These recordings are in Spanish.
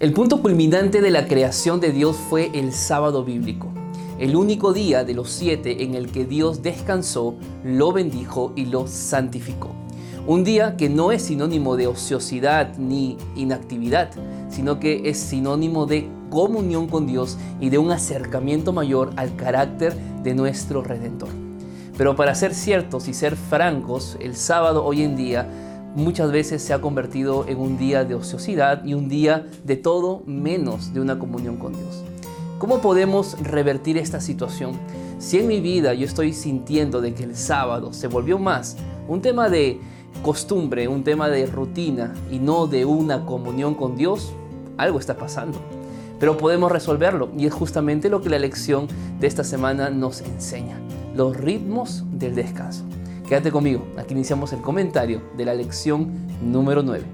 El punto culminante de la creación de Dios fue el sábado bíblico, el único día de los siete en el que Dios descansó, lo bendijo y lo santificó. Un día que no es sinónimo de ociosidad ni inactividad, sino que es sinónimo de comunión con Dios y de un acercamiento mayor al carácter de nuestro Redentor. Pero para ser ciertos y ser francos, el sábado hoy en día muchas veces se ha convertido en un día de ociosidad y un día de todo menos de una comunión con Dios. ¿Cómo podemos revertir esta situación? Si en mi vida yo estoy sintiendo de que el sábado se volvió más un tema de costumbre, un tema de rutina y no de una comunión con Dios, algo está pasando. Pero podemos resolverlo y es justamente lo que la lección de esta semana nos enseña, los ritmos del descanso. Quédate conmigo, aquí iniciamos el comentario de la lección número 9.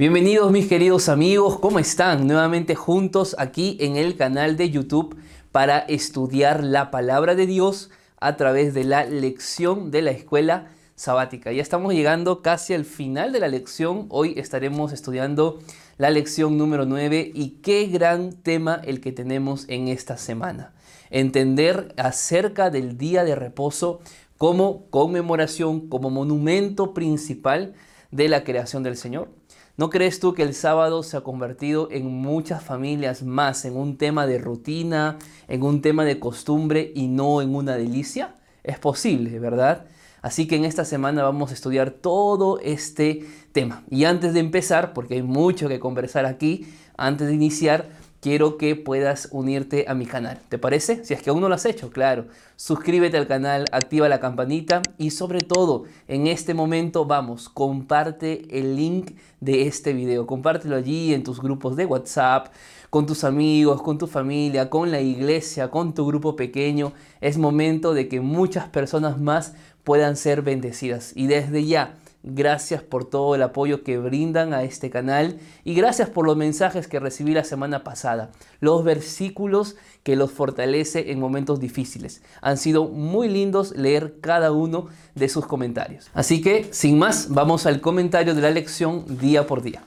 Bienvenidos mis queridos amigos, ¿cómo están? Nuevamente juntos aquí en el canal de YouTube para estudiar la palabra de Dios a través de la lección de la escuela sabática. Ya estamos llegando casi al final de la lección. Hoy estaremos estudiando la lección número 9 y qué gran tema el que tenemos en esta semana. Entender acerca del día de reposo como conmemoración, como monumento principal de la creación del Señor ¿No crees tú que el sábado se ha convertido en muchas familias más en un tema de rutina, en un tema de costumbre y no en una delicia? Es posible, ¿verdad? Así que en esta semana vamos a estudiar todo este tema. Y antes de empezar, porque hay mucho que conversar aquí, antes de iniciar, quiero que puedas unirte a mi canal. ¿Te parece? Si es que aún no lo has hecho, claro. Suscríbete al canal, activa la campanita y sobre todo, en este momento, vamos, comparte el link de este video. Compártelo allí en tus grupos de WhatsApp, con tus amigos, con tu familia, con la iglesia, con tu grupo pequeño. Es momento de que muchas personas más puedan ser bendecidas. Y desde ya, Gracias por todo el apoyo que brindan a este canal y gracias por los mensajes que recibí la semana pasada. Los versículos que los fortalece en momentos difíciles. Han sido muy lindos leer cada uno de sus comentarios. Así que, sin más, vamos al comentario de la lección día por día.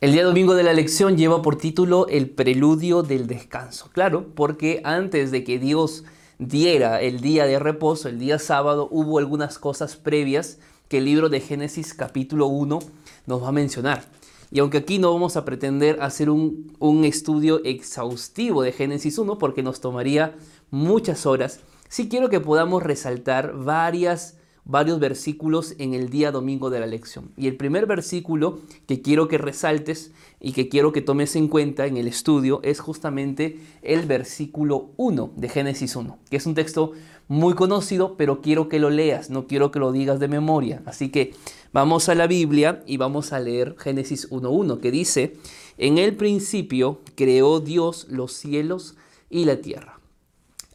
El día domingo de la lección lleva por título El preludio del descanso. Claro, porque antes de que Dios diera el día de reposo, el día sábado, hubo algunas cosas previas que el libro de Génesis capítulo 1 nos va a mencionar. Y aunque aquí no vamos a pretender hacer un, un estudio exhaustivo de Génesis 1 porque nos tomaría muchas horas, sí quiero que podamos resaltar varias varios versículos en el día domingo de la lección. Y el primer versículo que quiero que resaltes y que quiero que tomes en cuenta en el estudio es justamente el versículo 1 de Génesis 1, que es un texto muy conocido, pero quiero que lo leas, no quiero que lo digas de memoria. Así que vamos a la Biblia y vamos a leer Génesis 1.1, que dice, en el principio creó Dios los cielos y la tierra.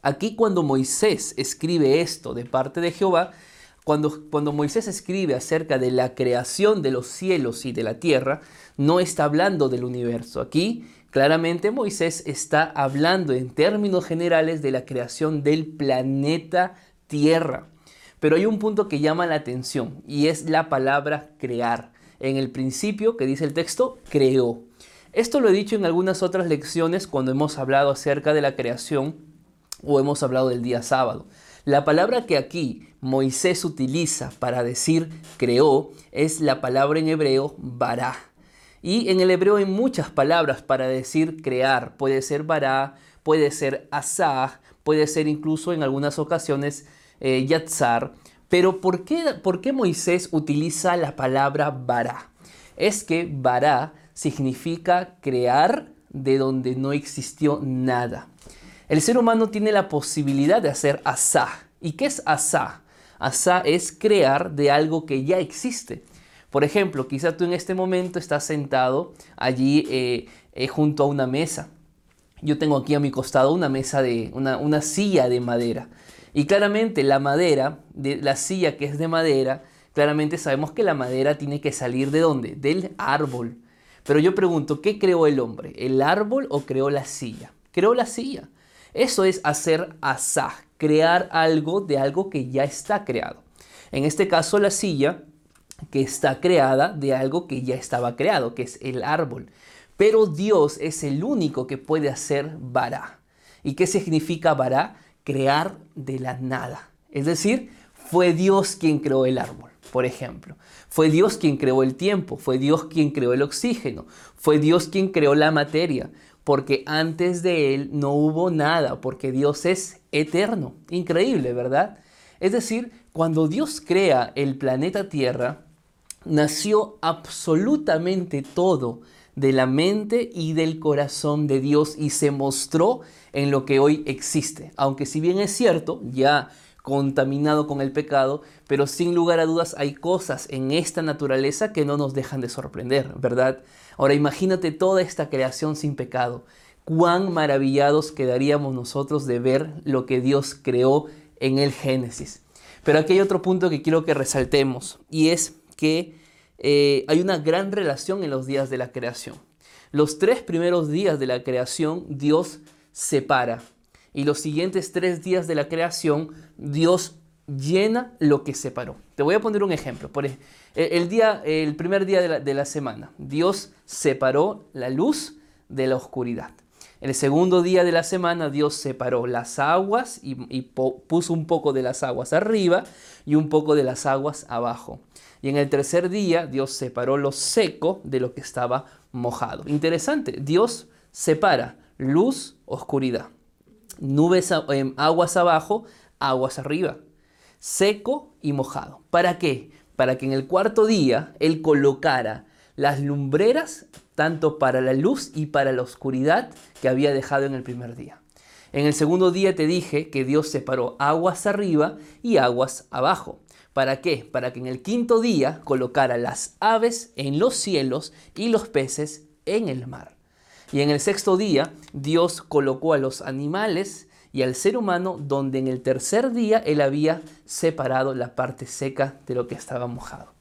Aquí cuando Moisés escribe esto de parte de Jehová, cuando, cuando, Moisés escribe acerca de la creación de los cielos y de la tierra, no está hablando del universo. Aquí Claramente Moisés está hablando en términos generales de la creación del planeta Tierra. Pero hay un punto que llama la atención y es la palabra crear. En el principio, que dice el texto, creó. Esto lo he dicho en algunas otras lecciones cuando hemos hablado acerca de la creación o hemos hablado del día sábado. La palabra que aquí Moisés utiliza para decir creó es la palabra en hebreo bará. Y en el hebreo hay muchas palabras para decir crear. Puede ser bará, puede ser asah, puede ser incluso en algunas ocasiones eh, yatzar. Pero ¿por qué, ¿por qué Moisés utiliza la palabra bará? Es que bará significa crear de donde no existió nada. El ser humano tiene la posibilidad de hacer asah. ¿Y qué es asah? Asah es crear de algo que ya existe. Por ejemplo, quizá tú en este momento estás sentado allí eh, eh, junto a una mesa. Yo tengo aquí a mi costado una mesa de una, una silla de madera. Y claramente la madera, de la silla que es de madera, claramente sabemos que la madera tiene que salir de dónde? Del árbol. Pero yo pregunto, ¿qué creó el hombre? ¿El árbol o creó la silla? Creó la silla. Eso es hacer asaj, crear algo de algo que ya está creado. En este caso, la silla que está creada de algo que ya estaba creado, que es el árbol. Pero Dios es el único que puede hacer vará. ¿Y qué significa vará? Crear de la nada. Es decir, fue Dios quien creó el árbol, por ejemplo. Fue Dios quien creó el tiempo, fue Dios quien creó el oxígeno, fue Dios quien creó la materia, porque antes de Él no hubo nada, porque Dios es eterno. Increíble, ¿verdad? Es decir, cuando Dios crea el planeta Tierra, nació absolutamente todo de la mente y del corazón de Dios y se mostró en lo que hoy existe. Aunque si bien es cierto, ya contaminado con el pecado, pero sin lugar a dudas hay cosas en esta naturaleza que no nos dejan de sorprender, ¿verdad? Ahora imagínate toda esta creación sin pecado. Cuán maravillados quedaríamos nosotros de ver lo que Dios creó en el Génesis. Pero aquí hay otro punto que quiero que resaltemos y es que eh, hay una gran relación en los días de la creación. Los tres primeros días de la creación Dios separa y los siguientes tres días de la creación Dios llena lo que separó. Te voy a poner un ejemplo. Por el, día, el primer día de la, de la semana, Dios separó la luz de la oscuridad. El segundo día de la semana Dios separó las aguas y, puso un poco de las aguas arriba y un poco de las aguas abajo. Y en el tercer día Dios separó lo seco de lo que estaba mojado. Interesante, Dios separa luz, oscuridad. Nubes, em, aguas abajo, aguas arriba. Seco y mojado. ¿Para qué? Para que en el cuarto día Él colocara las lumbreras tanto para la luz y para la oscuridad que había dejado en el primer día. En el segundo día te dije que Dios separó aguas arriba y aguas abajo. ¿Para qué? Para que en el quinto día colocara las aves en los cielos y los peces en el mar. Y en el sexto día Dios colocó a los animales y al ser humano donde en el tercer día Él había separado la parte seca de lo que estaba mojado.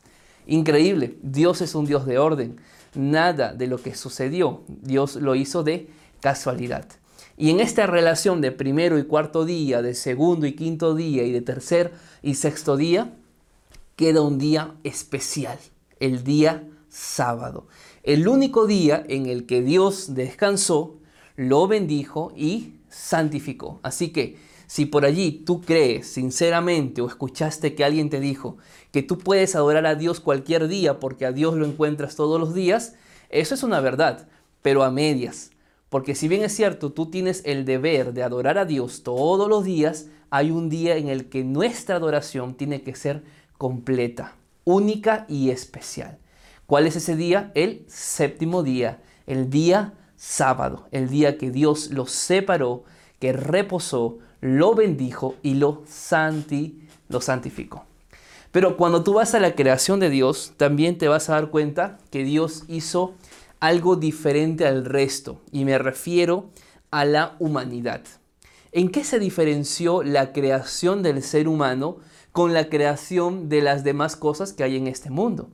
Increíble, Dios es un Dios de orden nada de lo que sucedió. Dios lo hizo de casualidad. Y en esta relación de primero y cuarto día, de segundo y quinto día y de tercer y sexto día, queda un día especial, el día sábado. El único día en el que Dios descansó, lo bendijo y santificó. Así que si por allí tú crees sinceramente o escuchaste que alguien te dijo que tú puedes adorar a Dios cualquier día porque a Dios lo encuentras todos los días, eso es una verdad, pero a medias. Porque si bien es cierto, tú tienes el deber de adorar a Dios todos los días, hay un día en el que nuestra adoración tiene que ser completa, única y especial. ¿Cuál es ese día? El séptimo día, el día sábado, el día que Dios lo separó, que reposó, lo bendijo y lo, santi, lo santificó. Pero cuando tú vas a la creación de Dios, también te vas a dar cuenta que Dios hizo algo diferente al resto. Y me refiero a la humanidad. ¿En qué se diferenció la creación del ser humano con la creación de las demás cosas que hay en este mundo?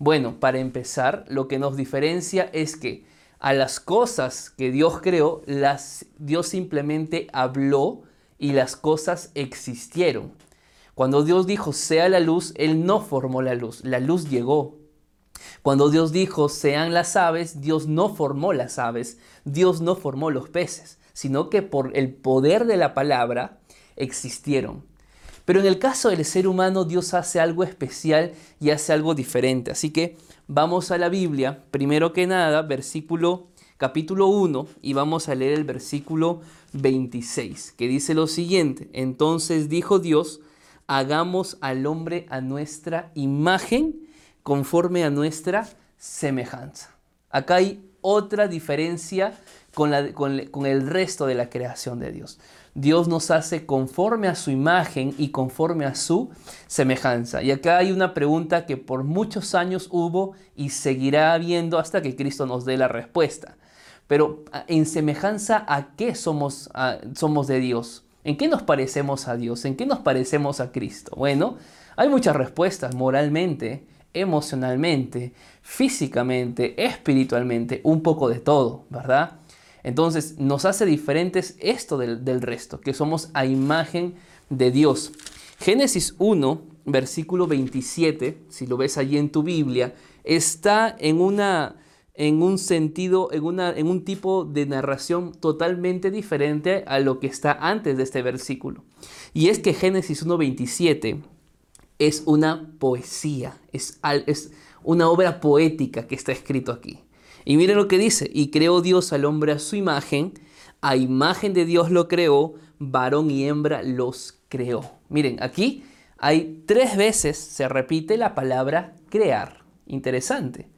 Bueno, para empezar, lo que nos diferencia es que a las cosas que Dios creó, las, Dios simplemente habló y las cosas existieron. Cuando Dios dijo sea la luz, Él no formó la luz, la luz llegó. Cuando Dios dijo sean las aves, Dios no formó las aves, Dios no formó los peces, sino que por el poder de la palabra existieron. Pero en el caso del ser humano, Dios hace algo especial y hace algo diferente. Así que vamos a la Biblia, primero que nada, versículo capítulo 1 y vamos a leer el versículo 26, que dice lo siguiente, entonces dijo Dios, hagamos al hombre a nuestra imagen conforme a nuestra semejanza. Acá hay otra diferencia con, con, el resto de la creación de Dios. Dios nos hace conforme a su imagen y conforme a su semejanza. Y acá hay una pregunta que por muchos años hubo y seguirá habiendo hasta que Cristo nos dé la respuesta. Pero en semejanza a qué somos, somos de Dios. ¿En qué nos parecemos a Dios? ¿En qué nos parecemos a Cristo? Bueno, hay muchas respuestas moralmente, emocionalmente, físicamente, espiritualmente, un poco de todo, ¿verdad? Entonces nos hace diferentes esto del, resto, que somos a imagen de Dios. Génesis 1, versículo 27, si lo ves allí en tu Biblia, está en una en un sentido, en, una, en un tipo de narración totalmente diferente a lo que está antes de este versículo. Y es que Génesis 1.27 es una poesía, es, es una obra poética que está escrito aquí. Y miren lo que dice, y creó Dios al hombre a su imagen, a imagen de Dios lo creó, varón y hembra los creó. Miren, aquí hay tres veces se repite la palabra crear. Interesante.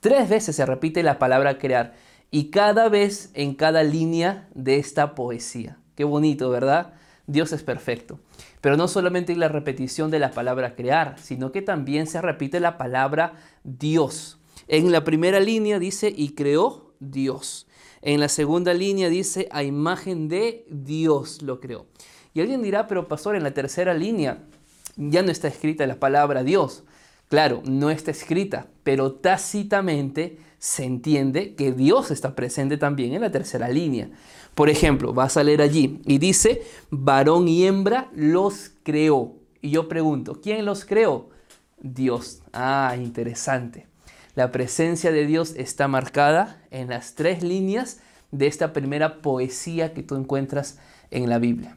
Tres veces se repite la palabra crear y cada vez en cada línea de esta poesía. Qué bonito, ¿verdad? Dios es perfecto. Pero no solamente la repetición de la palabra crear, sino que también se repite la palabra Dios. En la primera línea dice y creó Dios. En la segunda línea dice a imagen de Dios lo creó. Y alguien dirá, pero pastor, en la tercera línea ya no está escrita la palabra Dios. Claro, no está escrita, pero tácitamente se entiende que Dios está presente también en la tercera línea. Por ejemplo, vas a leer allí y dice, varón y hembra los creó. Y yo pregunto, ¿quién los creó? Dios. Ah, interesante. La presencia de Dios está marcada en las tres líneas de esta primera poesía que tú encuentras en la Biblia.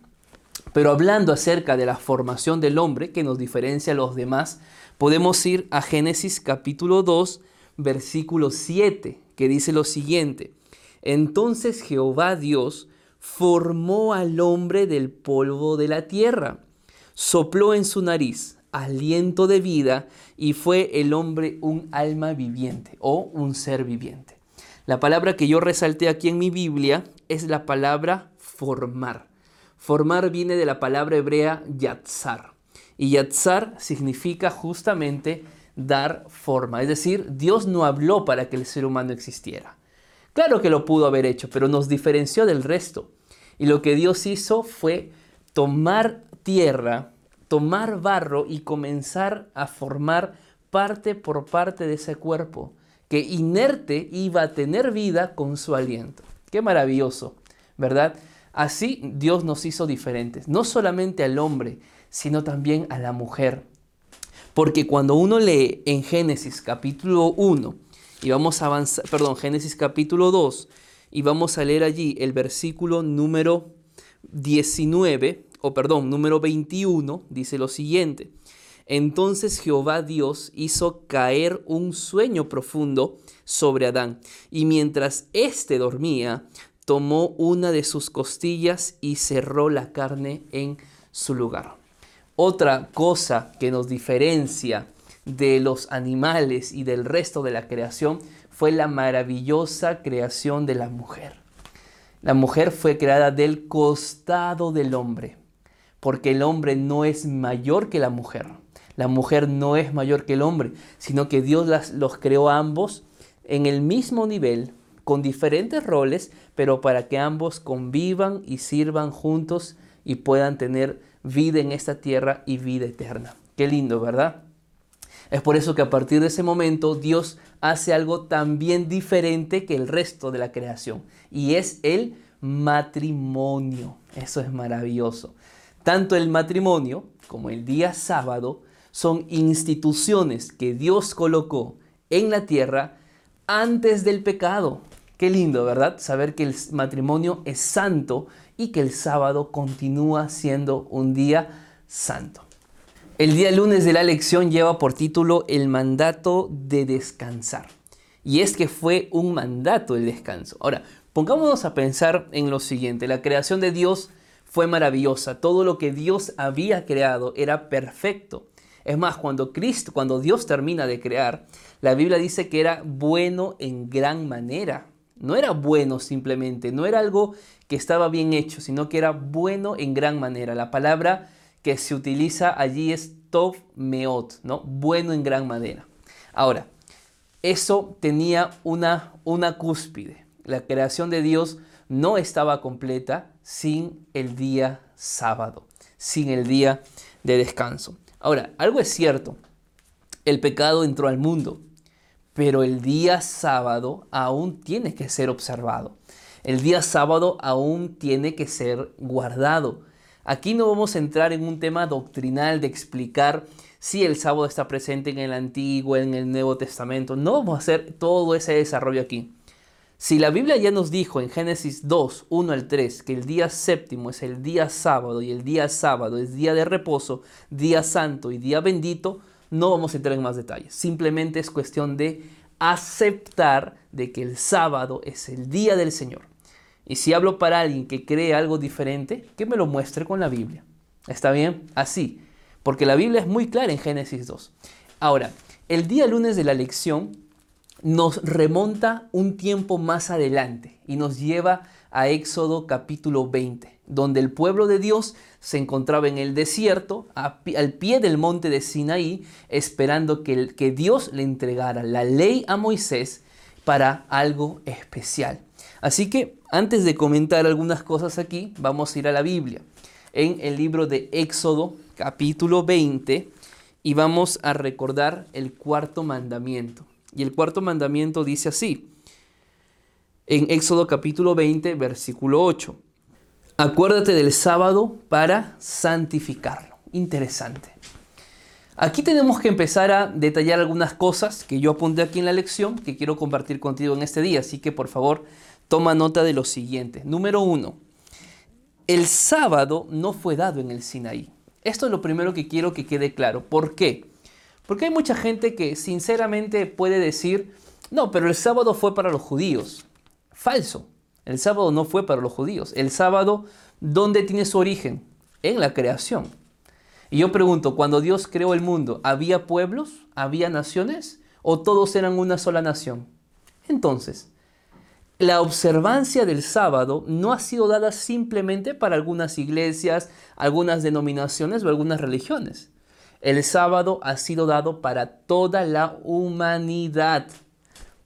Pero hablando acerca de la formación del hombre que nos diferencia a los demás, podemos ir a Génesis capítulo 2, versículo 7, que dice lo siguiente. Entonces Jehová Dios formó al hombre del polvo de la tierra, sopló en su nariz aliento de vida y fue el hombre un alma viviente o un ser viviente. La palabra que yo resalté aquí en mi Biblia es la palabra formar. Formar viene de la palabra hebrea yatzar. Y yatzar significa justamente dar forma. Es decir, Dios no habló para que el ser humano existiera. Claro que lo pudo haber hecho, pero nos diferenció del resto. Y lo que Dios hizo fue tomar tierra, tomar barro y comenzar a formar parte por parte de ese cuerpo, que inerte iba a tener vida con su aliento. Qué maravilloso, ¿verdad? Así Dios nos hizo diferentes, no solamente al hombre, sino también a la mujer. Porque cuando uno lee en Génesis capítulo 1 y vamos a avanzar, perdón, Génesis capítulo 2 y vamos a leer allí el versículo número 19, o perdón, número 21, dice lo siguiente. Entonces Jehová Dios hizo caer un sueño profundo sobre Adán, y mientras éste dormía, tomó una de sus costillas y cerró la carne en su lugar. Otra cosa que nos diferencia de los animales y del resto de la creación fue la maravillosa creación de la mujer. La mujer fue creada del costado del hombre, porque el hombre no es mayor que la mujer. La mujer no es mayor que el hombre, sino que Dios las, los creó a ambos en el mismo nivel, con diferentes roles, pero para que ambos convivan y sirvan juntos y puedan tener vida en esta tierra y vida eterna. Qué lindo, ¿verdad? Es por eso que a partir de ese momento Dios hace algo también diferente que el resto de la creación y es el matrimonio. Eso es maravilloso. Tanto el matrimonio como el día sábado son instituciones que Dios colocó en la tierra antes del pecado. Qué lindo, ¿verdad? Saber que el matrimonio es santo y que el sábado continúa siendo un día santo. El día lunes de la lección lleva por título el mandato de descansar. Y es que fue un mandato el descanso. Ahora, pongámonos a pensar en lo siguiente. La creación de Dios fue maravillosa. Todo lo que Dios había creado era perfecto. Es más, cuando Cristo, cuando Dios termina de crear, la Biblia dice que era bueno en gran manera. No era bueno simplemente, no era algo que estaba bien hecho, sino que era bueno en gran manera. La palabra que se utiliza allí es tov meot, ¿no? Bueno en gran manera. Ahora, eso tenía una, una cúspide. La creación de Dios no estaba completa sin el día sábado, sin el día de descanso. Ahora, algo es cierto, el pecado entró al mundo, pero el día sábado aún tiene que ser observado. El día sábado aún tiene que ser guardado. Aquí no vamos a entrar en un tema doctrinal de explicar si el sábado está presente en el Antiguo, en el Nuevo Testamento. No vamos a hacer todo ese desarrollo aquí. Si la Biblia ya nos dijo en Génesis 2, 1 al 3, que el día séptimo es el día sábado y el día sábado es día de reposo, día santo y día bendito, no vamos a entrar en más detalles. Simplemente es cuestión de aceptar de que el sábado es el día del Señor. Y si hablo para alguien que cree algo diferente, que me lo muestre con la Biblia. ¿Está bien? Así. Porque la Biblia es muy clara en Génesis 2. Ahora, el día lunes de la lección nos remonta un tiempo más adelante y nos lleva a Éxodo capítulo 20, donde el pueblo de Dios se encontraba en el desierto, al pie del monte de Sinaí, esperando que, que Dios le entregara la ley a Moisés para algo especial. Así que antes de comentar algunas cosas aquí, vamos a ir a la Biblia, en el libro de Éxodo capítulo 20, y vamos a recordar el cuarto mandamiento. Y el cuarto mandamiento dice así, en Éxodo capítulo 20, versículo 8. Acuérdate del sábado para santificarlo. Interesante. Aquí tenemos que empezar a detallar algunas cosas que yo apunté aquí en la lección que quiero compartir contigo en este día. Así que por favor, toma nota de lo siguiente. Número uno, el sábado no fue dado en el Sinaí. Esto es lo primero que quiero que quede claro. ¿Por qué? Porque hay mucha gente que sinceramente puede decir, no, pero el sábado fue para los judíos. Falso. El sábado no fue para los judíos. El sábado, ¿dónde tiene su origen? En la creación. Y yo pregunto, cuando Dios creó el mundo, ¿había pueblos? ¿Había naciones? ¿O todos eran una sola nación? Entonces, la observancia del sábado no ha sido dada simplemente para algunas iglesias, algunas denominaciones o algunas religiones. El sábado ha sido dado para toda la humanidad,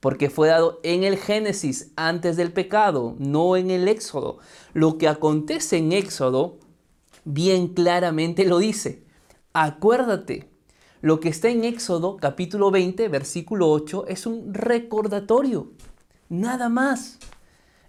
porque fue dado en el Génesis, antes del pecado, no en el Éxodo. Lo que acontece en Éxodo bien claramente lo dice. Acuérdate, lo que está en Éxodo capítulo 20, versículo 8, es un recordatorio, nada más.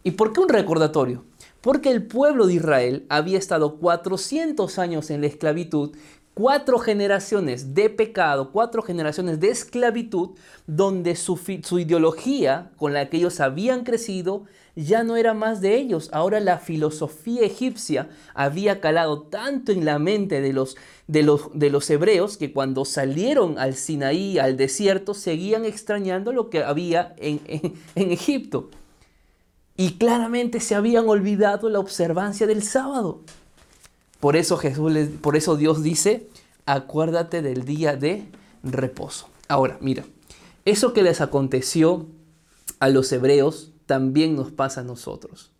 ¿Y por qué un recordatorio? Porque el pueblo de Israel había estado 400 años en la esclavitud cuatro generaciones de pecado, cuatro generaciones de esclavitud, donde su, ideología con la que ellos habían crecido ya no era más de ellos. Ahora la filosofía egipcia había calado tanto en la mente de los, de los, de los hebreos que cuando salieron al Sinaí, al desierto, seguían extrañando lo que había en, en Egipto. Y claramente se habían olvidado la observancia del sábado. Por eso Jesús por eso Dios dice, acuérdate del día de reposo. Ahora, mira, eso que les aconteció a los hebreos también nos pasa a nosotros.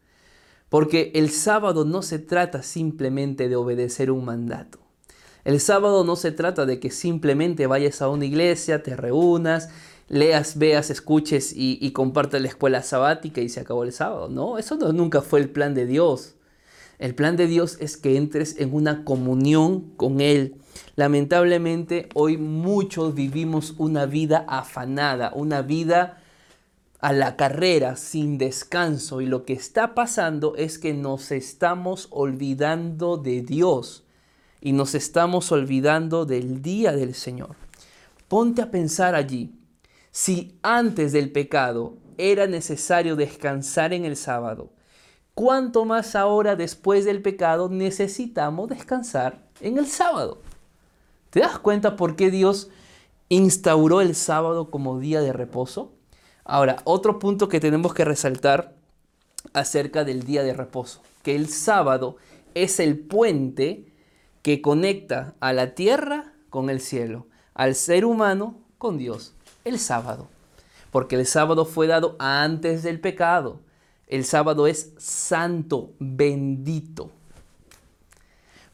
Porque el sábado no se trata simplemente de obedecer un mandato. El sábado no se trata de que simplemente vayas a una iglesia, te reúnas, leas, veas, escuches y, y compartas la escuela sabática y se acabó el sábado. No, eso nunca fue el plan de Dios. El plan de Dios es que entres en una comunión con Él. Lamentablemente hoy muchos vivimos una vida afanada, una vida a la carrera, sin descanso. Y lo que está pasando es que nos estamos olvidando de Dios y nos estamos olvidando del día del Señor. Ponte a pensar allí. Si antes del pecado era necesario descansar en el sábado, cuánto más ahora después del pecado necesitamos descansar en el sábado. ¿Te das cuenta por qué Dios instauró el sábado como día de reposo? Ahora, otro punto que tenemos que resaltar acerca del día de reposo, que el sábado es el puente que conecta a la tierra con el cielo, al ser humano con Dios, el sábado. Porque el sábado fue dado antes del pecado. El sábado es santo, bendito.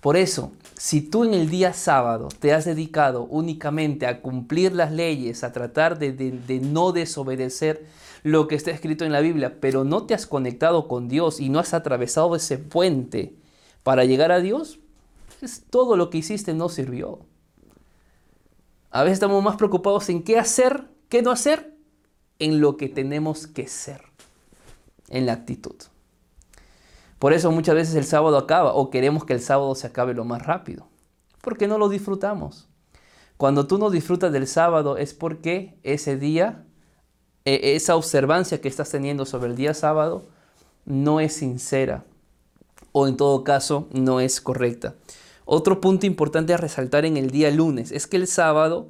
Por eso, si tú en el día sábado te has dedicado únicamente a cumplir las leyes, a tratar de, no desobedecer lo que está escrito en la Biblia, pero no te has conectado con Dios y no has atravesado ese puente para llegar a Dios, pues, todo lo que hiciste no sirvió. A veces estamos más preocupados en qué hacer, qué no hacer, en lo que tenemos que ser, en la actitud. Por eso muchas veces el sábado acaba o queremos que el sábado se acabe lo más rápido, porque no lo disfrutamos. Cuando tú no disfrutas del sábado es porque ese día, e, esa observancia que estás teniendo sobre el día sábado, no es sincera o en todo caso no es correcta. Otro punto importante a resaltar en el día lunes es que el sábado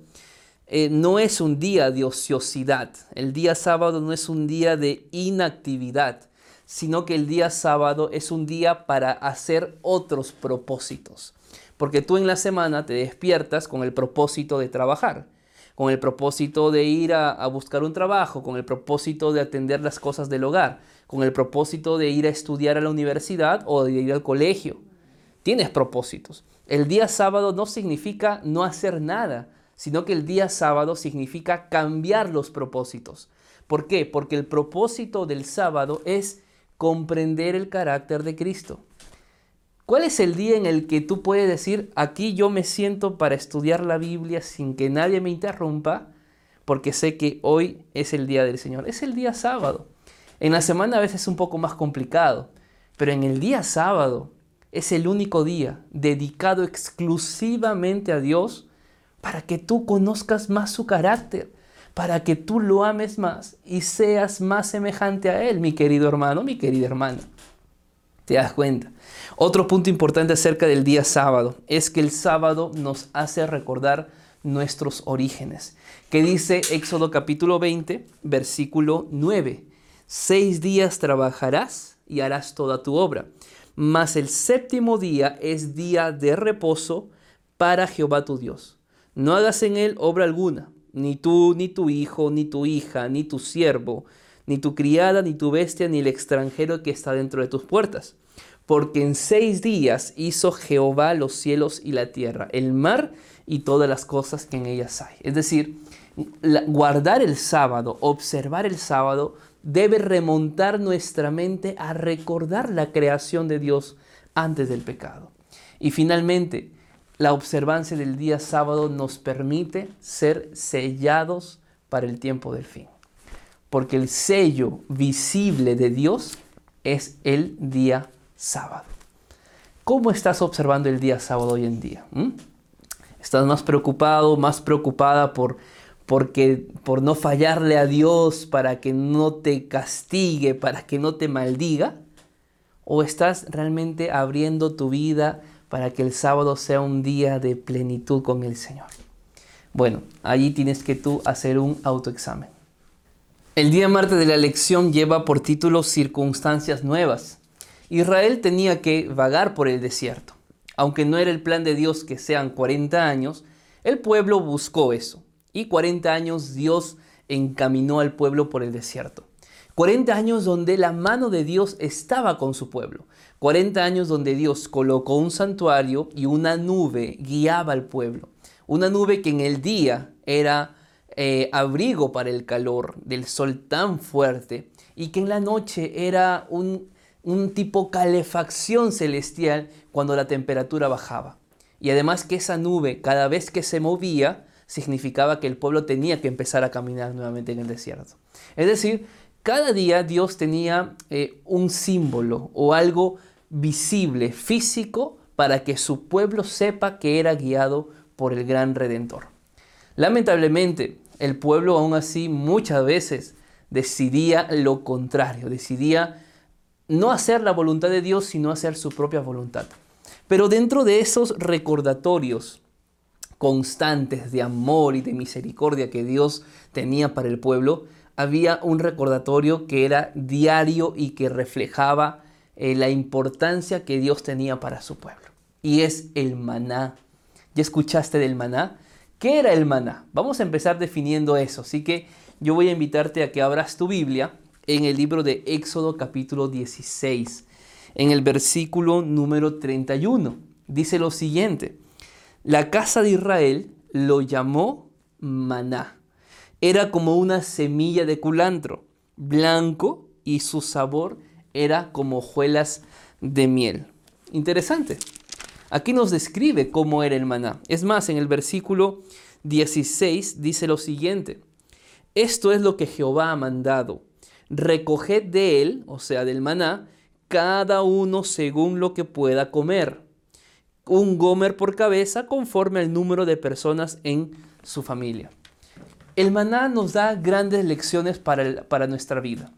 eh, no es un día de ociosidad, el día sábado no es un día de inactividad, sino que el día sábado es un día para hacer otros propósitos. Porque tú en la semana te despiertas con el propósito de trabajar, con el propósito de ir a, a buscar un trabajo, con el propósito de atender las cosas del hogar, con el propósito de ir a estudiar a la universidad o de ir al colegio. Tienes propósitos. El día sábado no significa no hacer nada, sino que el día sábado significa cambiar los propósitos. ¿Por qué? Porque el propósito del sábado es comprender el carácter de Cristo. ¿Cuál es el día en el que tú puedes decir, aquí yo me siento para estudiar la Biblia sin que nadie me interrumpa, porque sé que hoy es el día del Señor? Es el día sábado. En la semana a veces es un poco más complicado, pero en el día sábado es el único día dedicado exclusivamente a Dios para que tú conozcas más su carácter, para que tú lo ames más y seas más semejante a Él, mi querido hermano, mi querida hermana. ¿Te das cuenta? Otro punto importante acerca del día sábado es que el sábado nos hace recordar nuestros orígenes. Que dice Éxodo capítulo 20, versículo 9. Seis días trabajarás y harás toda tu obra mas el séptimo día es día de reposo para Jehová tu Dios. No hagas en él obra alguna, ni tú, ni tu hijo, ni tu hija, ni tu siervo, ni tu criada, ni tu bestia, ni el extranjero que está dentro de tus puertas. Porque en seis días hizo Jehová los cielos y la tierra, el mar y todas las cosas que en ellas hay. Es decir, guardar el sábado, observar el sábado, debe remontar nuestra mente a recordar la creación de Dios antes del pecado. Y finalmente, la observancia del día sábado nos permite ser sellados para el tiempo del fin. Porque el sello visible de Dios es el día sábado. ¿Cómo estás observando el día sábado hoy en día? ¿Mm? ¿Estás más preocupado, más preocupada por porque por no fallarle a Dios para que no te castigue, para que no te maldiga? ¿O estás realmente abriendo tu vida para que el sábado sea un día de plenitud con el Señor? Bueno, allí tienes que tú hacer un autoexamen. El día martes de la lección lleva por título Circunstancias Nuevas. Israel tenía que vagar por el desierto. Aunque no era el plan de Dios que sean 40 años, el pueblo buscó eso y 40 años Dios encaminó al pueblo por el desierto. 40 años donde la mano de Dios estaba con su pueblo. 40 años donde Dios colocó un santuario y una nube guiaba al pueblo. Una nube que en el día era eh, abrigo para el calor del sol tan fuerte y que en la noche era un, un tipo calefacción celestial cuando la temperatura bajaba. Y además que esa nube cada vez que se movía significaba que el pueblo tenía que empezar a caminar nuevamente en el desierto. Es decir, cada día Dios tenía eh, un símbolo o algo visible, físico, para que su pueblo sepa que era guiado por el gran redentor. Lamentablemente, el pueblo aún así muchas veces decidía lo contrario, decidía no hacer la voluntad de Dios, sino hacer su propia voluntad. Pero dentro de esos recordatorios constantes de amor y de misericordia que Dios tenía para el pueblo, había un recordatorio que era diario y que reflejaba eh, la importancia que Dios tenía para su pueblo. Y es el maná. ¿Ya escuchaste del maná? ¿Qué era el maná? Vamos a empezar definiendo eso. Así que yo voy a invitarte a que abras tu Biblia en el libro de Éxodo capítulo 16, en el versículo número 31. Dice lo siguiente. La casa de Israel lo llamó maná. Era como una semilla de culantro, blanco y su sabor era como hojuelas de miel. Interesante. Aquí nos describe cómo era el maná. Es más, en el versículo 16 dice lo siguiente. Esto es lo que Jehová ha mandado. Recoged de él, o sea, del maná, cada uno según lo que pueda comer. Un gomer por cabeza conforme al número de personas en su familia. El maná nos da grandes lecciones para, para nuestra vida.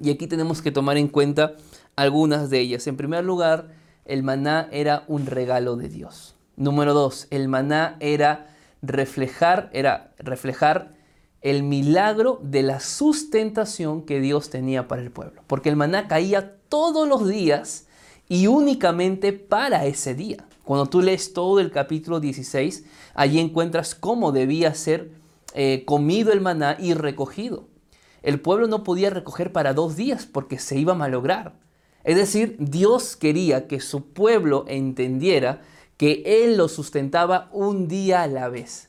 Y aquí tenemos que tomar en cuenta algunas de ellas. En primer lugar, el maná era un regalo de Dios. Número dos, el maná era reflejar, era reflejar el milagro de la sustentación que Dios tenía para el pueblo. Porque el maná caía todos los días y únicamente para ese día. Cuando tú lees todo el capítulo 16, allí encuentras cómo debía ser eh, comido el maná y recogido. El pueblo no podía recoger para dos días porque se iba a malograr. Es decir, Dios quería que su pueblo entendiera que Él lo sustentaba un día a la vez.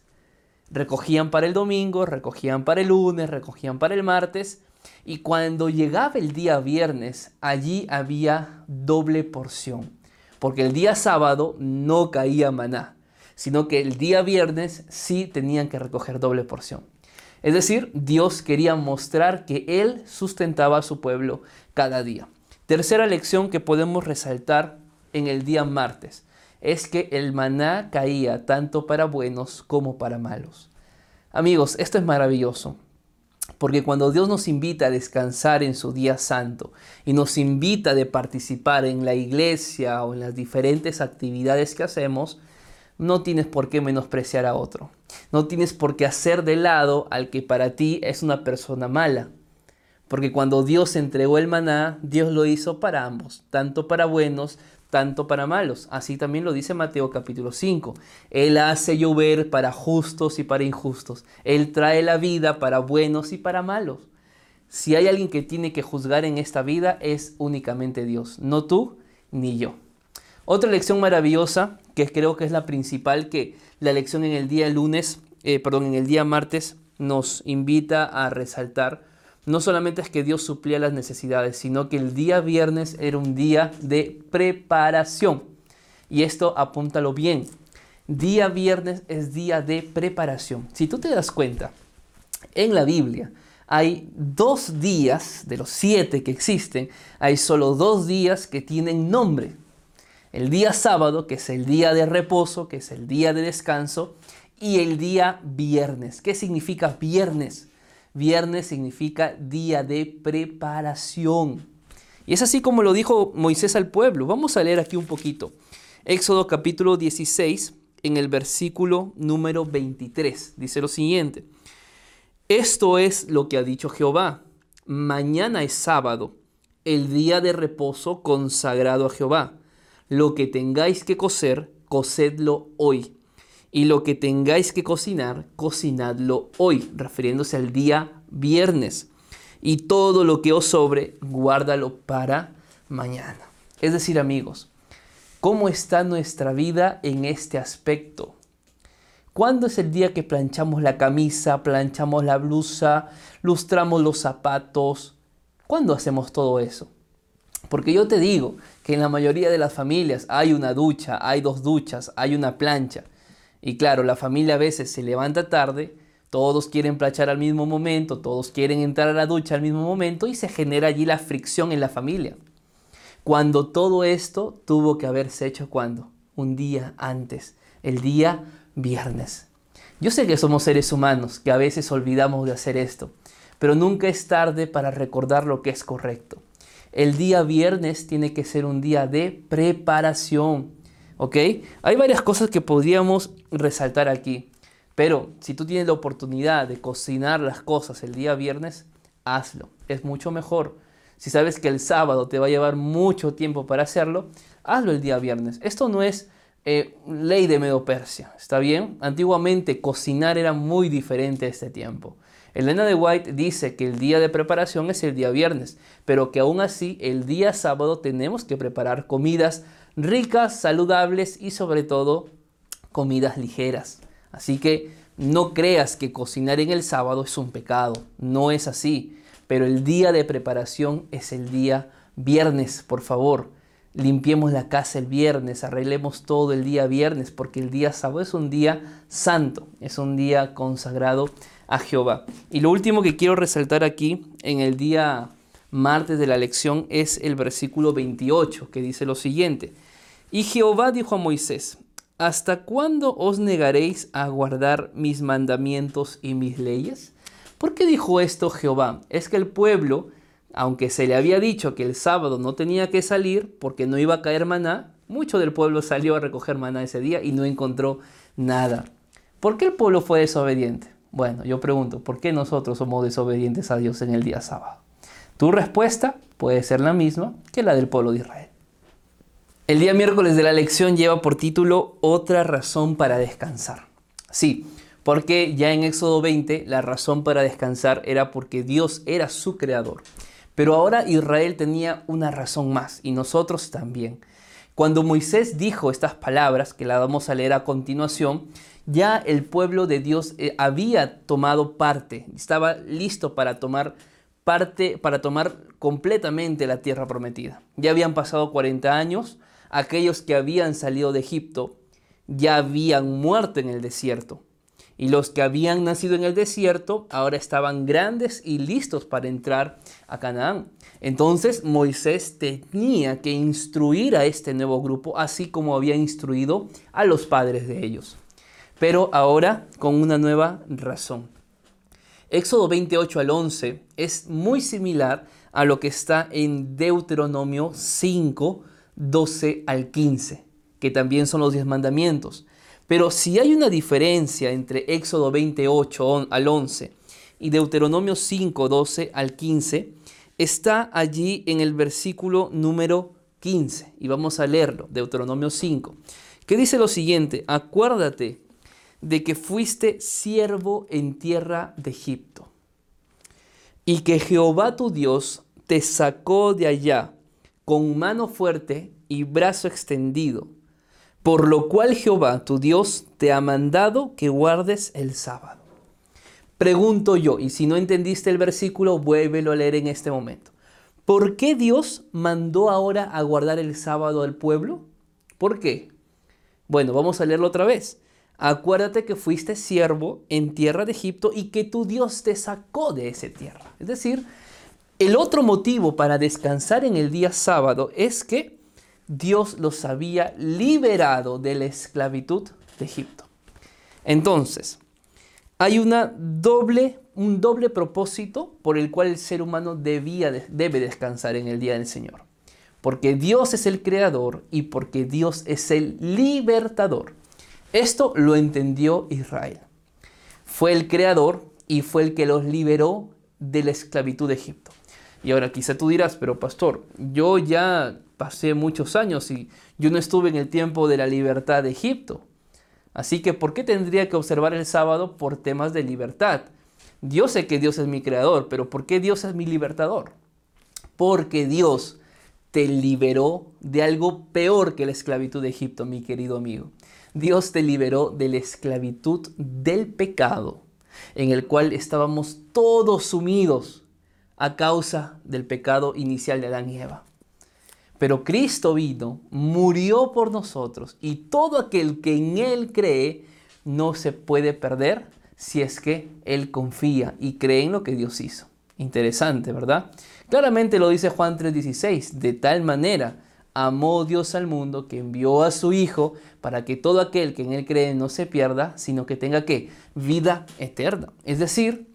Recogían para el domingo, recogían para el lunes, recogían para el martes, y cuando llegaba el día viernes, allí había doble porción, porque el día sábado no caía maná, sino que el día viernes sí tenían que recoger doble porción. Es decir, Dios quería mostrar que Él sustentaba a su pueblo cada día. Tercera lección que podemos resaltar en el día martes es que el maná caía tanto para buenos como para malos. Amigos, esto es maravilloso, porque cuando Dios nos invita a descansar en su día santo y nos invita a participar en la iglesia o en las diferentes actividades que hacemos, no tienes por qué menospreciar a otro. No tienes por qué hacer de lado al que para ti es una persona mala. Porque cuando Dios entregó el maná, Dios lo hizo para ambos, tanto para buenos, tanto para malos. Así también lo dice Mateo capítulo 5. Él hace llover para justos y para injustos. Él trae la vida para buenos y para malos. Si hay alguien que tiene que juzgar en esta vida es únicamente Dios, no tú ni yo. Otra lección maravillosa, que creo que es la principal que la lección en el día lunes, eh, perdón, en el día martes nos invita a resaltar, no solamente es que Dios suplía las necesidades, sino que el día viernes era un día de preparación. Y esto apúntalo bien. Día viernes es día de preparación. Si tú te das cuenta, en la Biblia hay dos días, de los siete que existen, hay solo dos días que tienen nombre. El día sábado, que es el día de reposo, que es el día de descanso, y el día viernes. ¿Qué significa viernes? Viernes significa día de preparación. Y es así como lo dijo Moisés al pueblo. Vamos a leer aquí un poquito. Éxodo capítulo 16, en el versículo número 23. Dice lo siguiente. Esto es lo que ha dicho Jehová. Mañana es sábado, el día de reposo consagrado a Jehová. Lo que tengáis que coser, cocedlo hoy y lo que tengáis que cocinar, cocinadlo hoy, refiriéndose al día viernes. Y todo lo que os sobre, guárdalo para mañana. Es decir, amigos, ¿cómo está nuestra vida en este aspecto? ¿Cuándo es el día que planchamos la camisa, planchamos la blusa, lustramos los zapatos? ¿Cuándo hacemos todo eso? Porque yo te digo que en la mayoría de las familias hay una ducha, hay dos duchas, hay una plancha. Y claro, la familia a veces se levanta tarde, todos quieren planchar al mismo momento, todos quieren entrar a la ducha al mismo momento y se genera allí la fricción en la familia. Cuando todo esto tuvo que haberse hecho cuando? Un día antes, el día viernes. Yo sé que somos seres humanos, que a veces olvidamos de hacer esto, pero nunca es tarde para recordar lo que es correcto. El día viernes tiene que ser un día de preparación, ¿Ok? Hay varias cosas que podríamos resaltar aquí. Pero si tú tienes la oportunidad de cocinar las cosas el día viernes, hazlo. Es mucho mejor. Si sabes que el sábado te va a llevar mucho tiempo para hacerlo, hazlo el día viernes. Esto no es eh, ley de Medo Persia, ¿está bien? Antiguamente cocinar era muy diferente a este tiempo. Elena de White dice que el día de preparación es el día viernes, pero que aún así el día sábado tenemos que preparar comidas ricas, saludables y sobre todo comidas ligeras. Así que no creas que cocinar en el sábado es un pecado, no es así, pero el día de preparación es el día viernes, por favor. limpiemos la casa el viernes, arreglemos todo el día viernes, porque el día sábado es un día santo, es un día consagrado a Jehová. Y lo último que quiero resaltar aquí en el día martes de la lección es el versículo 28, que dice lo siguiente. Y Jehová dijo a Moisés, ¿hasta cuándo os negaréis a guardar mis mandamientos y mis leyes? ¿Por qué dijo esto Jehová? Es que el pueblo aunque se le había dicho que el sábado no tenía que salir porque no iba a caer maná, mucho del pueblo salió a recoger maná ese día y no encontró nada. ¿Por qué el pueblo fue desobediente? Bueno, yo pregunto, ¿por qué nosotros somos desobedientes a Dios en el día sábado? Tu respuesta puede ser la misma que la del pueblo de Israel. El día miércoles de la lección lleva por título Otra razón para descansar. Sí, porque ya en Éxodo 20 la razón para descansar era porque Dios era su creador pero ahora Israel tenía una razón más y nosotros también. Cuando Moisés dijo estas palabras, que las vamos a leer a continuación, ya el pueblo de Dios eh, había tomado parte, estaba listo para tomar parte, para tomar completamente la tierra prometida. Ya habían pasado 40 años, aquellos que habían salido de Egipto ya habían muerto en el desierto. Y los que habían nacido en el desierto ahora estaban grandes y listos para entrar a Canaán. Entonces Moisés tenía que instruir a este nuevo grupo, así como había instruido a los padres de ellos. Pero ahora con una nueva razón. Éxodo 28 al 11 es muy similar a lo que está en Deuteronomio 5, 12 al 15, que también son los diez mandamientos. Pero si hay una diferencia entre Éxodo 28 al 11 y Deuteronomio 5, 12 al 15, está allí en el versículo número 15. Y vamos a leerlo, Deuteronomio 5, que dice lo siguiente, acuérdate de que fuiste siervo en tierra de Egipto y que Jehová tu Dios te sacó de allá con mano fuerte y brazo extendido por lo cual Jehová, tu Dios, te ha mandado que guardes el sábado. Pregunto yo, y si no entendiste el versículo, vuélvelo a leer en este momento. ¿Por qué Dios mandó ahora a guardar el sábado al pueblo? ¿Por qué? Bueno, vamos a leerlo otra vez. Acuérdate que fuiste siervo en tierra de Egipto y que tu Dios te sacó de esa tierra. Es decir, el otro motivo para descansar en el día sábado es que Dios los había liberado de la esclavitud de Egipto. Entonces, hay una doble, un doble propósito por el cual el ser humano debía, debe descansar en el día del Señor. Porque Dios es el creador y porque Dios es el libertador. Esto lo entendió Israel. Fue el creador y fue el que los liberó de la esclavitud de Egipto. Y ahora quizá tú dirás, pero pastor, yo ya pasé muchos años y yo no estuve en el tiempo de la libertad de Egipto. Así que, ¿por qué tendría que observar el sábado por temas de libertad? Yo sé que Dios es mi creador, pero ¿por qué Dios es mi libertador? Porque Dios te liberó de algo peor que la esclavitud de Egipto, mi querido amigo. Dios te liberó de la esclavitud del pecado, en el cual estábamos todos sumidos a causa del pecado inicial de Adán y Eva. Pero Cristo vino, murió por nosotros y todo aquel que en Él cree no se puede perder si es que Él confía y cree en lo que Dios hizo. Interesante, ¿verdad? Claramente lo dice Juan 3:16, de tal manera amó Dios al mundo que envió a su Hijo para que todo aquel que en Él cree no se pierda, sino que tenga que vida eterna. Es decir,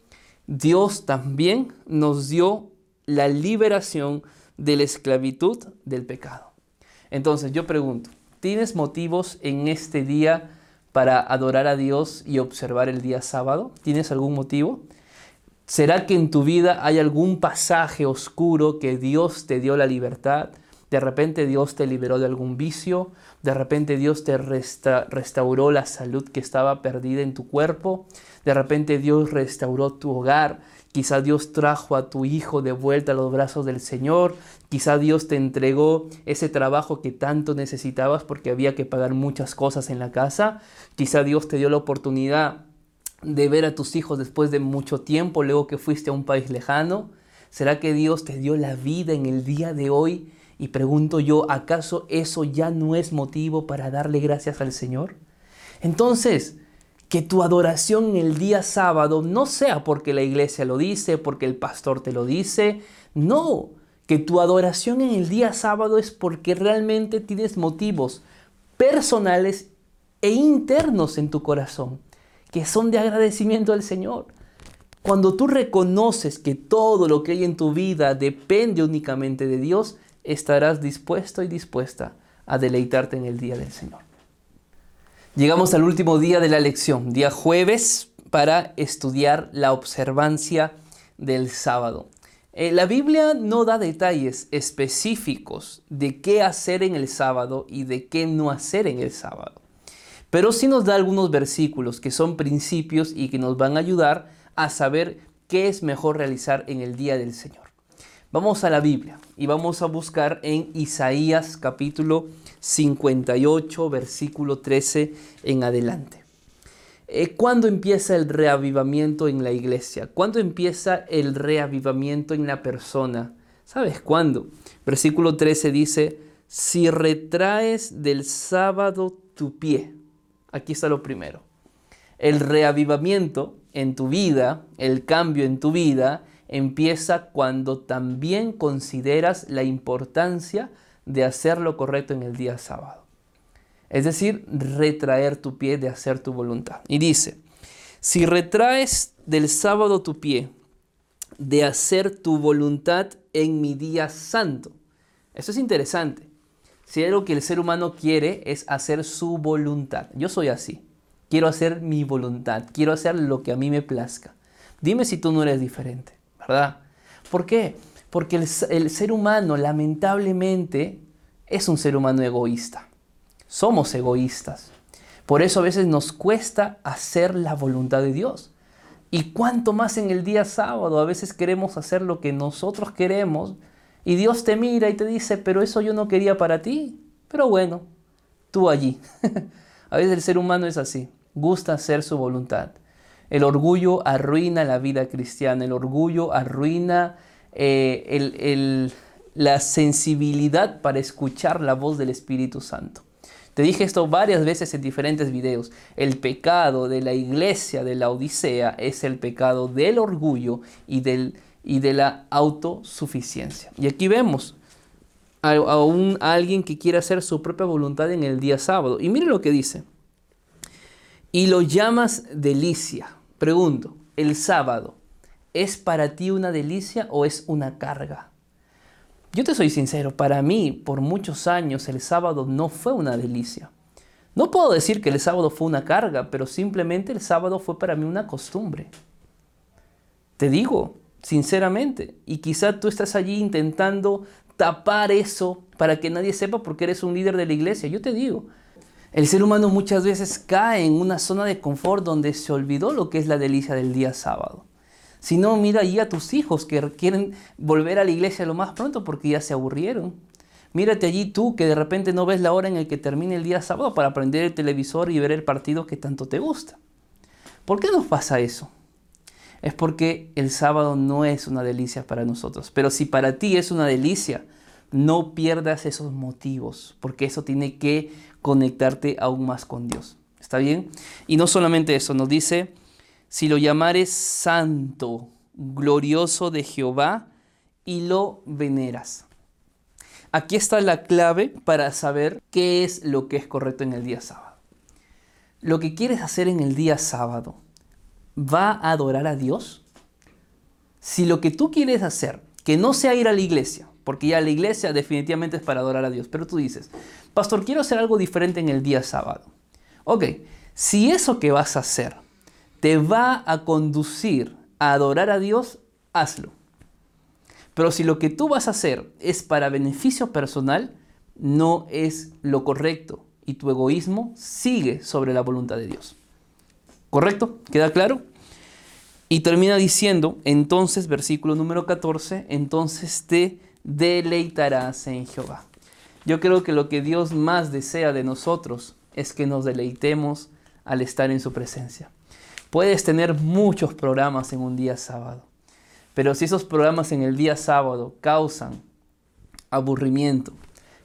Dios también nos dio la liberación de la esclavitud del pecado. Entonces yo pregunto, ¿tienes motivos en este día para adorar a Dios y observar el día sábado? ¿Tienes algún motivo? ¿Será que en tu vida hay algún pasaje oscuro que Dios te dio la libertad? De repente Dios te liberó de algún vicio, de repente Dios te restauró la salud que estaba perdida en tu cuerpo, de repente Dios restauró tu hogar, Quizá Dios trajo a tu hijo de vuelta a los brazos del Señor. Quizá Dios te entregó ese trabajo que tanto necesitabas porque había que pagar muchas cosas en la casa. Quizá Dios te dio la oportunidad de ver a tus hijos después de mucho tiempo, luego que fuiste a un país lejano. ¿Será que Dios te dio la vida en el día de hoy Y pregunto yo, ¿acaso eso ya no es motivo para darle gracias al Señor? Entonces, que tu adoración en el día sábado no sea porque la iglesia lo dice, porque el pastor te lo dice, no, que tu adoración en el día sábado es porque realmente tienes motivos personales e internos en tu corazón, que son de agradecimiento al Señor. Cuando tú reconoces que todo lo que hay en tu vida depende únicamente de Dios, estarás dispuesto y dispuesta a deleitarte en el día del Señor. Llegamos al último día de la lección, día jueves, para estudiar la observancia del sábado. Eh, la Biblia no da detalles específicos de qué hacer en el sábado y de qué no hacer en el sábado. Pero sí nos da algunos versículos que son principios y que nos van a ayudar a saber qué es mejor realizar en el día del Señor. Vamos a la Biblia y vamos a buscar en Isaías capítulo 58, versículo 13 en adelante. Eh, ¿Cuándo empieza el reavivamiento en la iglesia? ¿Cuándo empieza el reavivamiento en la persona? ¿Sabes cuándo? Versículo 13 dice, si retraes del sábado tu pie. Aquí está lo primero. El reavivamiento en tu vida, el cambio en tu vida, empieza cuando también consideras la importancia de hacer lo correcto en el día sábado. Es decir, retraer tu pie de hacer tu voluntad. Y dice, si retraes del sábado tu pie de hacer tu voluntad en mi día santo. Eso es interesante. Si algo que el ser humano quiere es hacer su voluntad. Yo soy así. Quiero hacer mi voluntad. Quiero hacer lo que a mí me plazca. Dime si tú no eres diferente, ¿verdad? ¿Por qué? Porque el, el ser humano lamentablemente es un ser humano egoísta. Somos egoístas. Por eso a veces nos cuesta hacer la voluntad de Dios. Y cuánto más en el día sábado, a veces queremos hacer lo que nosotros queremos y Dios te mira y te dice, pero eso yo no quería para ti. Pero bueno, tú allí. a veces el ser humano es así, gusta hacer su voluntad. El orgullo arruina la vida cristiana, el orgullo arruina eh, la sensibilidad para escuchar la voz del Espíritu Santo. Te dije esto varias veces en diferentes videos. El pecado de la iglesia de la Odisea es el pecado del orgullo y, del, y de la autosuficiencia. Y aquí vemos a, a alguien que quiere hacer su propia voluntad en el día sábado. Y mire lo que dice. Y lo llamas delicia. Pregunto, ¿el sábado es para ti una delicia o es una carga? Yo te soy sincero, para mí por muchos años el sábado no fue una delicia. No puedo decir que el sábado fue una carga, pero simplemente el sábado fue para mí una costumbre. Te digo, sinceramente, y quizá tú estás allí intentando tapar eso para que nadie sepa porque eres un líder de la iglesia. Yo te digo, el ser humano muchas veces cae en una zona de confort donde se olvidó lo que es la delicia del día sábado. Si no, mira allí a tus hijos que quieren volver a la iglesia lo más pronto porque ya se aburrieron. Mírate allí tú que de repente no ves la hora en el que termine el día sábado para prender el televisor y ver el partido que tanto te gusta. ¿Por qué nos pasa eso? Es porque el sábado no es una delicia para nosotros. Pero si para ti es una delicia, no pierdas esos motivos, porque eso tiene que conectarte aún más con Dios. ¿Está bien? Y no solamente eso, nos dice si lo llamares santo, glorioso de Jehová, y lo veneras. Aquí está la clave para saber qué es lo que es correcto en el día sábado. Lo que quieres hacer en el día sábado, ¿va a adorar a Dios? Si lo que tú quieres hacer, que no sea ir a la iglesia, porque ya la iglesia definitivamente es para adorar a Dios, pero tú dices, pastor, quiero hacer algo diferente en el día sábado. Ok, si eso que vas a hacer te va a conducir a adorar a Dios, hazlo. Pero si lo que tú vas a hacer es para beneficio personal, no es lo correcto y tu egoísmo sigue sobre la voluntad de Dios. ¿Correcto? ¿Queda claro? Y termina diciendo, entonces, versículo número 14, entonces te deleitarás en Jehová. Yo creo que lo que Dios más desea de nosotros es que nos deleitemos al estar en su presencia. Puedes tener muchos programas en un día sábado, pero si esos programas en el día sábado causan aburrimiento,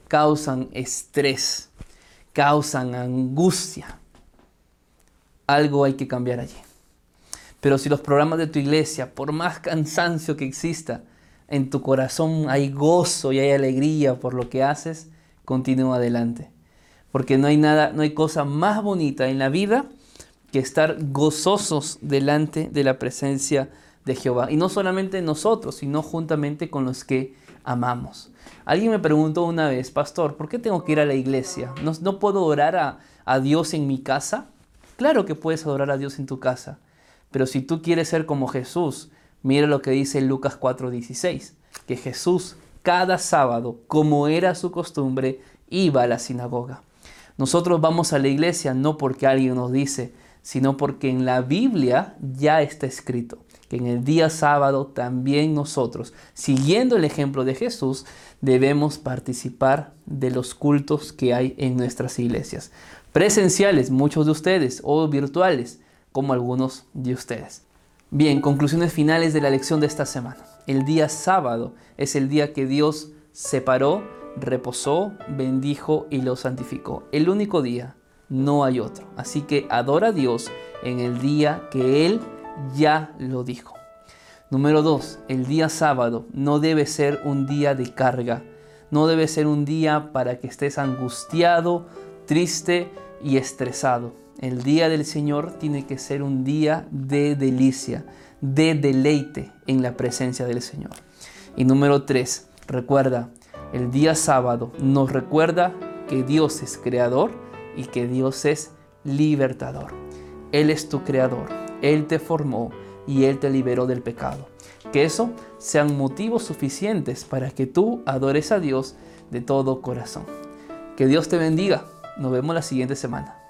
causan estrés, causan angustia. Algo hay que cambiar allí. Pero si los programas de tu iglesia, por más cansancio que exista, en tu corazón hay gozo y hay alegría por lo que haces, continúa adelante. Porque no hay nada, no hay cosa más bonita en la vida que estar gozosos delante de la presencia de Jehová. Y no solamente nosotros, sino juntamente con los que amamos. Alguien me preguntó una vez, pastor, ¿por qué tengo que ir a la iglesia? ¿No, puedo orar a, a Dios en mi casa? Claro que puedes adorar a Dios en tu casa, pero si tú quieres ser como Jesús, mira lo que dice Lucas 4:16, que Jesús cada sábado, como era su costumbre, iba a la sinagoga. Nosotros vamos a la iglesia no porque alguien nos dice, sino porque en la Biblia ya está escrito que en el día sábado también nosotros, siguiendo el ejemplo de Jesús, debemos participar de los cultos que hay en nuestras iglesias. Presenciales, muchos de ustedes, o virtuales, como algunos de ustedes. Bien, conclusiones finales de la lección de esta semana. El día sábado es el día que Dios separó, reposó, bendijo y lo santificó. El único día, no hay otro. Así que adora a Dios en el día que Él ya lo dijo. Número dos, el día sábado no debe ser un día de carga, no debe ser un día para que estés angustiado, triste y estresado. El día del Señor tiene que ser un día de delicia, de deleite en la presencia del Señor. Y número tres, recuerda, el día sábado nos recuerda que Dios es creador y que Dios es libertador. Él es tu creador, él te formó y Él te liberó del pecado. Que eso sean motivos suficientes para que tú adores a Dios de todo corazón. Que Dios te bendiga. Nos vemos la siguiente semana.